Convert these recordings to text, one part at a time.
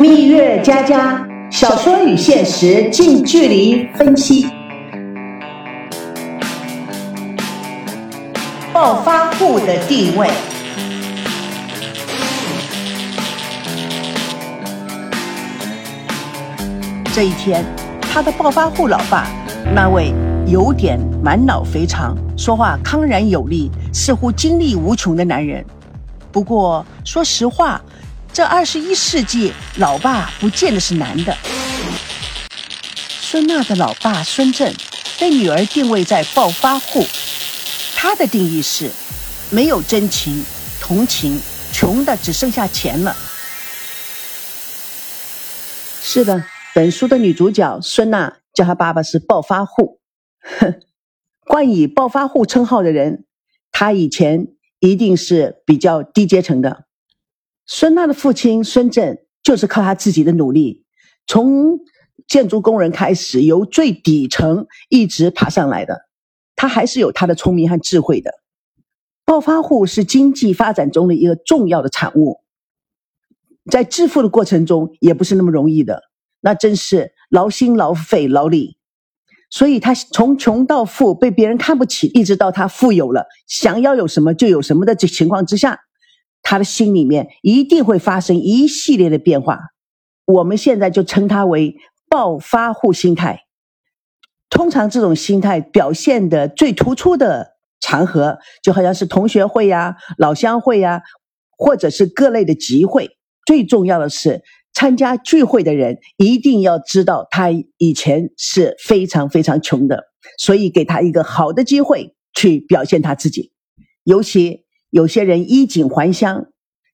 蜜月佳佳小说与现实近距离分析。暴发户的地位。这一天，他的暴发户老爸，那位有点满脑肥肠、说话康然有力、似乎精力无穷的男人。不过，说实话。这二十一世纪，老爸不见得是男的。孙娜的老爸孙振被女儿定位在暴发户，他的定义是没有真情、同情，穷的只剩下钱了。是的，本书的女主角孙娜叫她爸爸是暴发户。哼，冠以暴发户称号的人，他以前一定是比较低阶层的。孙娜的父亲孙振就是靠他自己的努力，从建筑工人开始，由最底层一直爬上来的。他还是有他的聪明和智慧的。暴发户是经济发展中的一个重要的产物，在致富的过程中也不是那么容易的，那真是劳心劳肺劳力。所以他从穷到富，被别人看不起，一直到他富有了，想要有什么就有什么的这情况之下。他的心里面一定会发生一系列的变化，我们现在就称它为暴发户心态。通常这种心态表现的最突出的场合，就好像是同学会呀、老乡会呀，或者是各类的集会。最重要的是，参加聚会的人一定要知道他以前是非常非常穷的，所以给他一个好的机会去表现他自己，尤其。有些人衣锦还乡，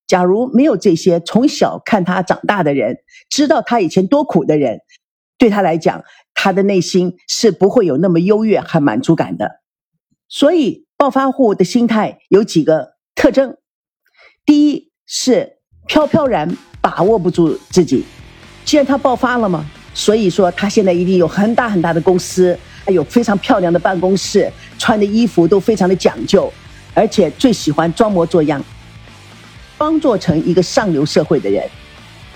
假如没有这些从小看他长大的人，知道他以前多苦的人，对他来讲，他的内心是不会有那么优越和满足感的。所以，暴发户的心态有几个特征：第一是飘飘然，把握不住自己。既然他爆发了嘛，所以说他现在一定有很大很大的公司，还有非常漂亮的办公室，穿的衣服都非常的讲究。而且最喜欢装模作样，装作成一个上流社会的人。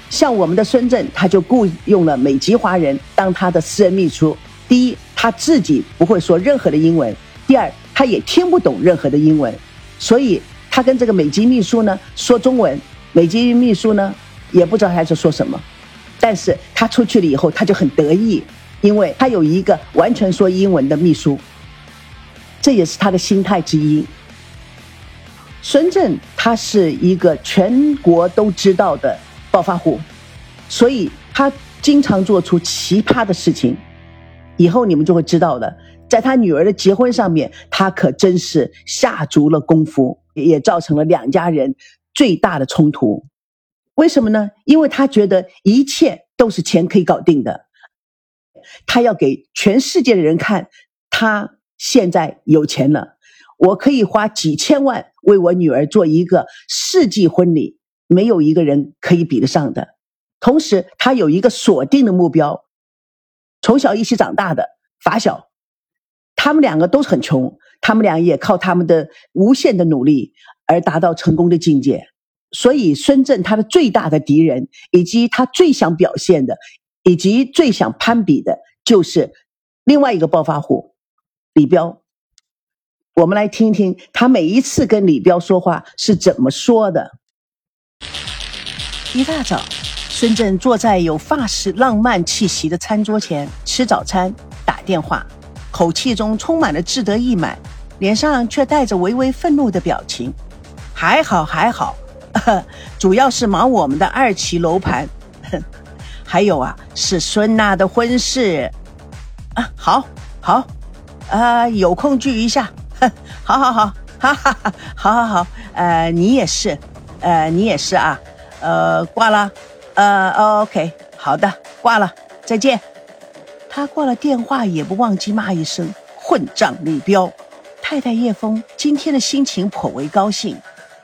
像我们的孙振，他就雇佣了美籍华人当他的私人秘书。第一，他自己不会说任何的英文；第二，他也听不懂任何的英文，所以他跟这个美籍秘书呢说中文，美籍秘书呢也不知道他在说什么。但是他出去了以后，他就很得意，因为他有一个完全说英文的秘书，这也是他的心态之一。孙振他是一个全国都知道的暴发户，所以他经常做出奇葩的事情。以后你们就会知道的，在他女儿的结婚上面，他可真是下足了功夫，也造成了两家人最大的冲突。为什么呢？因为他觉得一切都是钱可以搞定的，他要给全世界的人看，他现在有钱了。我可以花几千万为我女儿做一个世纪婚礼，没有一个人可以比得上的。同时，他有一个锁定的目标，从小一起长大的发小，他们两个都是很穷，他们俩也靠他们的无限的努力而达到成功的境界。所以，孙振他的最大的敌人，以及他最想表现的，以及最想攀比的，就是另外一个暴发户李彪。我们来听听他每一次跟李彪说话是怎么说的。一大早，孙振坐在有法式浪漫气息的餐桌前吃早餐、打电话，口气中充满了志得意满，脸上却带着微微愤怒的表情。还好还好，主要是忙我们的二期楼盘，还有啊，是孙娜的婚事。啊，好，好，啊，有空聚一下。好 好好，哈哈哈，好 好好，呃，你也是，呃，你也是啊，呃，挂了，呃，OK，好的，挂了，再见。他挂了电话也不忘记骂一声混账李彪。太太叶枫今天的心情颇为高兴，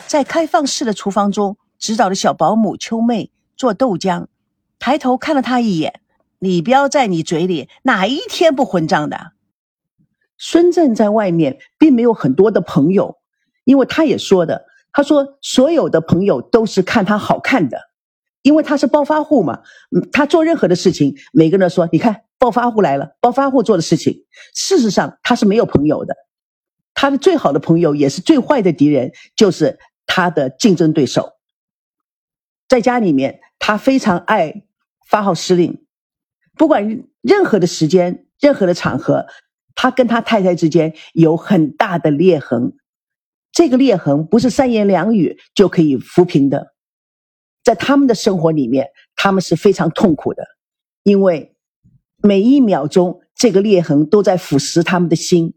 在开放式的厨房中指导着小保姆秋妹做豆浆，抬头看了他一眼。李彪在你嘴里哪一天不混账的？孙正在外面并没有很多的朋友，因为他也说的，他说所有的朋友都是看他好看的，因为他是暴发户嘛，他做任何的事情，每个人说，你看暴发户来了，暴发户做的事情。事实上，他是没有朋友的，他的最好的朋友也是最坏的敌人，就是他的竞争对手。在家里面，他非常爱发号施令，不管任何的时间、任何的场合，他跟他太太之间有很大的裂痕。这个裂痕不是三言两语就可以抚平的。在他们的生活里面，他们是非常痛苦的，因为每一秒钟这个裂痕都在腐蚀他们的心，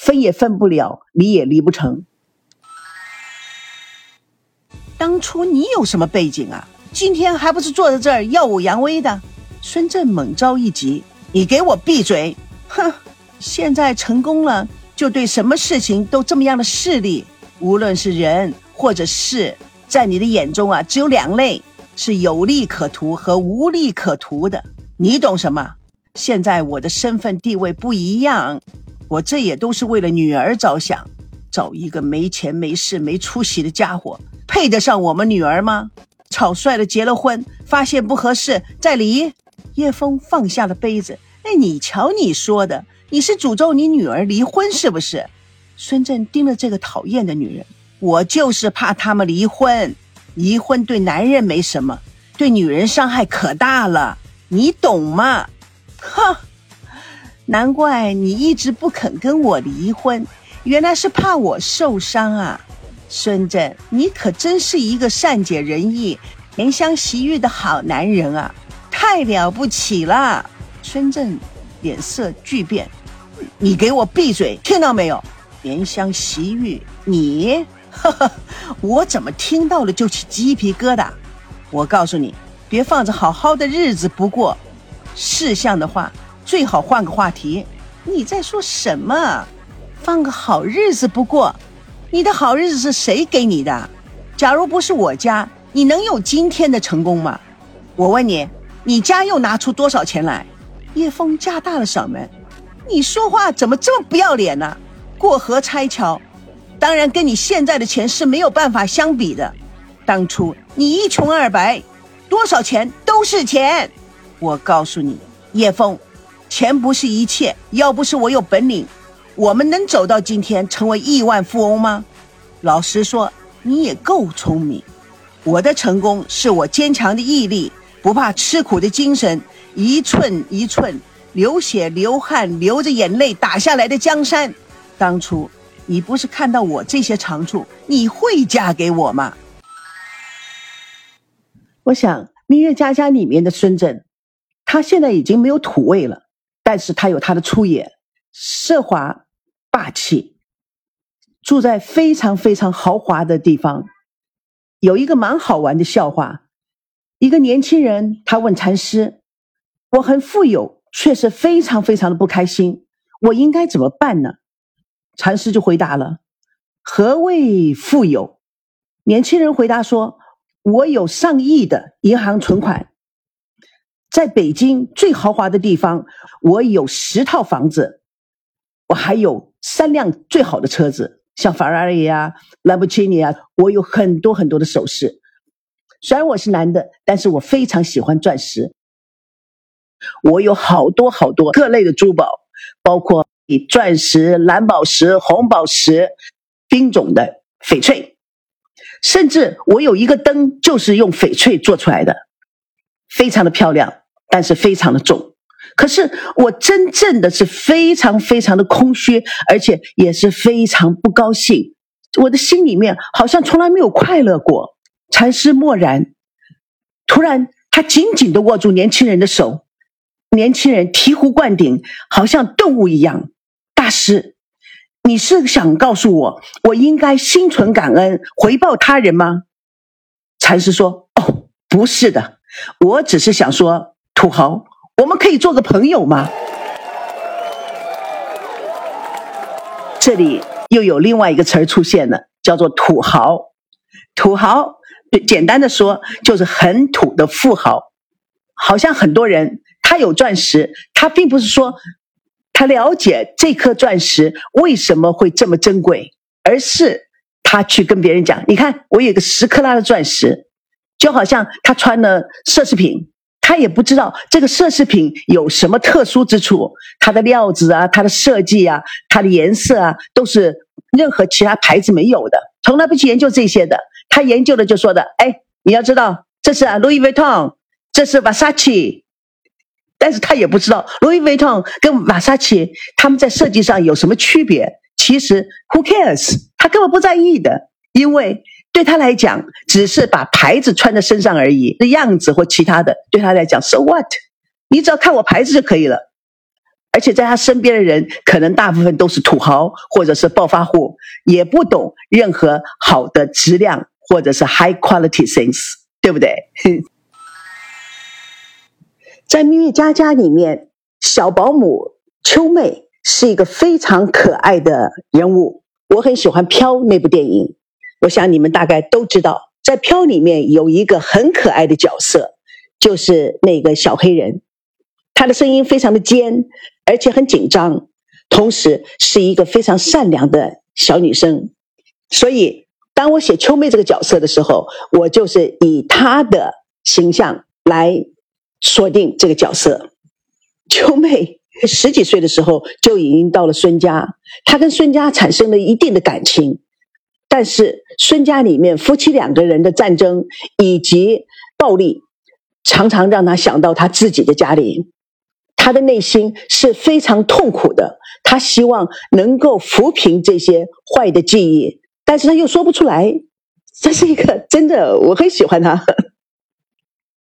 分也分不了，离也离不成。当初你有什么背景啊？今天还不是坐在这儿耀武扬威的？孙振猛召一急：“你给我闭嘴！哼，现在成功了，就对什么事情都这么样的势利，无论是人或者事。”在你的眼中啊，只有两类，是有利可图和无利可图的。你懂什么？现在我的身份地位不一样，我这也都是为了女儿着想。找一个没钱没势没出息的家伙，配得上我们女儿吗？草率的结了婚，发现不合适再离。叶枫放下了杯子。哎，你瞧你说的，你是诅咒你女儿离婚是不是？孙振盯着这个讨厌的女人。我就是怕他们离婚，离婚对男人没什么，对女人伤害可大了，你懂吗？哼，难怪你一直不肯跟我离婚，原来是怕我受伤啊！孙振，你可真是一个善解人意、怜香惜玉的好男人啊，太了不起了！孙振脸色巨变，你给我闭嘴，听到没有？怜香惜玉，你。呵呵，我怎么听到了就起鸡皮疙瘩？我告诉你，别放着好好的日子不过，事项的话最好换个话题。你在说什么？放个好日子不过？你的好日子是谁给你的？假如不是我家，你能有今天的成功吗？我问你，你家又拿出多少钱来？叶枫加大了嗓门：“你说话怎么这么不要脸呢？过河拆桥。”当然，跟你现在的钱是没有办法相比的。当初你一穷二白，多少钱都是钱。我告诉你，叶枫，钱不是一切。要不是我有本领，我们能走到今天，成为亿万富翁吗？老实说，你也够聪明。我的成功是我坚强的毅力，不怕吃苦的精神，一寸一寸流血流汗流着眼泪打下来的江山。当初。你不是看到我这些长处，你会嫁给我吗？我想《明月家家》里面的孙振，他现在已经没有土味了，但是他有他的出野，奢华霸气，住在非常非常豪华的地方。有一个蛮好玩的笑话，一个年轻人他问禅师：“我很富有，却是非常非常的不开心，我应该怎么办呢？”禅师就回答了：“何谓富有？”年轻人回答说：“我有上亿的银行存款，在北京最豪华的地方，我有十套房子，我还有三辆最好的车子，像法拉利啊、兰博基尼啊，我有很多很多的首饰。虽然我是男的，但是我非常喜欢钻石。我有好多好多各类的珠宝，包括。”钻石、蓝宝石、红宝石、冰种的翡翠，甚至我有一个灯就是用翡翠做出来的，非常的漂亮，但是非常的重。可是我真正的是非常非常的空虚，而且也是非常不高兴。我的心里面好像从来没有快乐过。禅师默然，突然他紧紧的握住年轻人的手，年轻人醍醐灌顶，好像顿悟一样。大师，你是想告诉我，我应该心存感恩，回报他人吗？禅师说：“哦，不是的，我只是想说，土豪，我们可以做个朋友吗？”这里又有另外一个词儿出现了，叫做土豪。土豪，简单的说，就是很土的富豪。好像很多人有钻石，他并不是说。他了解这颗钻石为什么会这么珍贵，而是他去跟别人讲：“你看，我有个十克拉的钻石，就好像他穿了奢侈品，他也不知道这个奢侈品有什么特殊之处，它的料子啊，它的设计啊，它的颜色啊，都是任何其他牌子没有的，从来不去研究这些的。他研究的就说的，哎，你要知道，这是，Louis Vuitton，这是 Versace，但是他也不知道 Louis Vuitton 跟瓦萨奇他们在设计上有什么区别。其实 Who cares？他根本不在意的，因为。对他来讲，只是把牌子穿在身上而已，的样子或其他的，对他来讲，so what？你只要看我牌子就可以了。而且在他身边的人，可能大部分都是土豪或者是暴发户，也不懂任何好的质量或者是 high quality things，对不对？在《蜜月佳佳》里面，小保姆秋妹是一个非常可爱的人物，我很喜欢《飘》那部电影。我想你们大概都知道，在《飘》里面有一个很可爱的角色，就是那个小黑人，他的声音非常的尖，而且很紧张，同时是一个非常善良的小女生。所以，当我写秋妹这个角色的时候，我就是以她的形象来锁定这个角色。秋妹十几岁的时候就已经到了孙家，她跟孙家产生了一定的感情。但是孙家里面夫妻两个人的战争以及暴力，常常让他想到他自己的家里，他的内心是非常痛苦的。他希望能够抚平这些坏的记忆，但是他又说不出来。这是一个真的，我很喜欢他。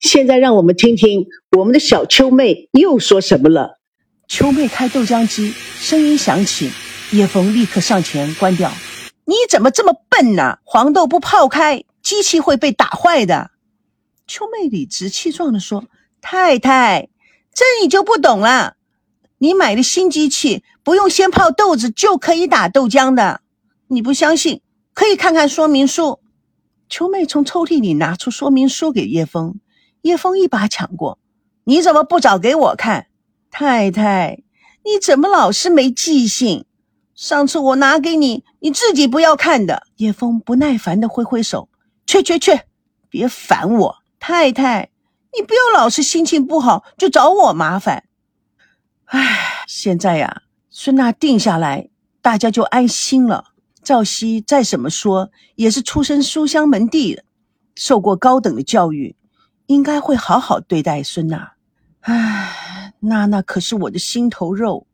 现在让我们听听我们的小秋妹又说什么了。秋妹开豆浆机，声音响起，叶枫立刻上前关掉。你怎么这么笨呢？黄豆不泡开，机器会被打坏的。秋妹理直气壮地说：“太太，这你就不懂了。你买的新机器不用先泡豆子就可以打豆浆的。你不相信，可以看看说明书。”秋妹从抽屉里拿出说明书给叶枫，叶枫一把抢过：“你怎么不找给我看？太太，你怎么老是没记性？”上次我拿给你，你自己不要看的。叶枫不耐烦的挥挥手，去去去，别烦我，太太，你不要老是心情不好就找我麻烦。唉，现在呀，孙娜定下来，大家就安心了。赵熙再怎么说也是出身书香门第，受过高等的教育，应该会好好对待孙娜。唉，娜娜可是我的心头肉。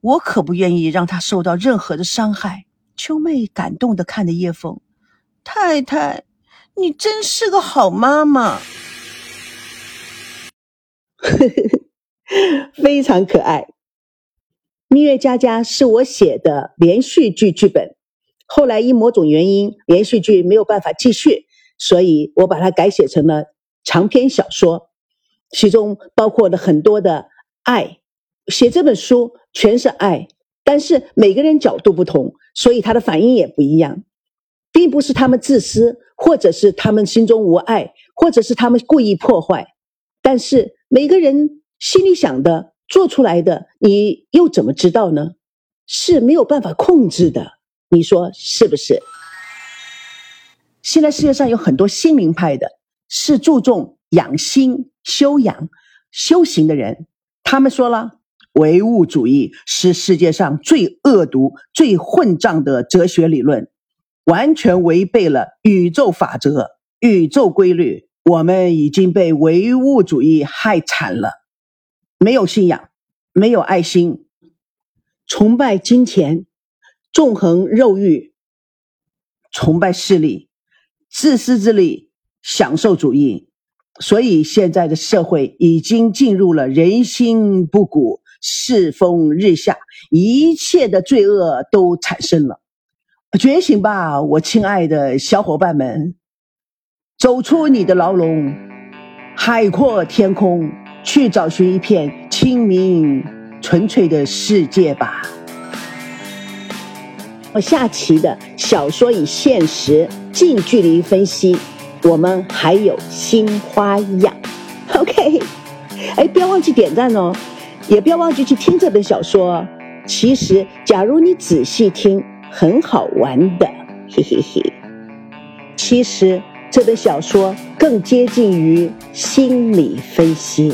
我可不愿意让她受到任何的伤害。秋妹感动的看着叶枫，太太，你真是个好妈妈，非常可爱。《蜜月佳佳》是我写的连续剧剧本，后来因某种原因，连续剧没有办法继续，所以我把它改写成了长篇小说，其中包括了很多的爱。写这本书全是爱，但是每个人角度不同，所以他的反应也不一样，并不是他们自私，或者是他们心中无爱，或者是他们故意破坏，但是每个人心里想的、做出来的，你又怎么知道呢？是没有办法控制的，你说是不是？现在世界上有很多心灵派的，是注重养心、修养、修行的人，他们说了。唯物主义是世界上最恶毒、最混账的哲学理论，完全违背了宇宙法则、宇宙规律。我们已经被唯物主义害惨了，没有信仰，没有爱心，崇拜金钱，纵横肉欲，崇拜势力，自私自利，享受主义。所以现在的社会已经进入了人心不古。世风日下，一切的罪恶都产生了。觉醒吧，我亲爱的小伙伴们，走出你的牢笼，海阔天空，去找寻一片清明纯粹的世界吧。我下期的小说与现实近距离分析，我们还有新花样。OK，哎，不要忘记点赞哦。也不要忘记去听这本小说。其实，假如你仔细听，很好玩的，嘿嘿嘿。其实，这本小说更接近于心理分析。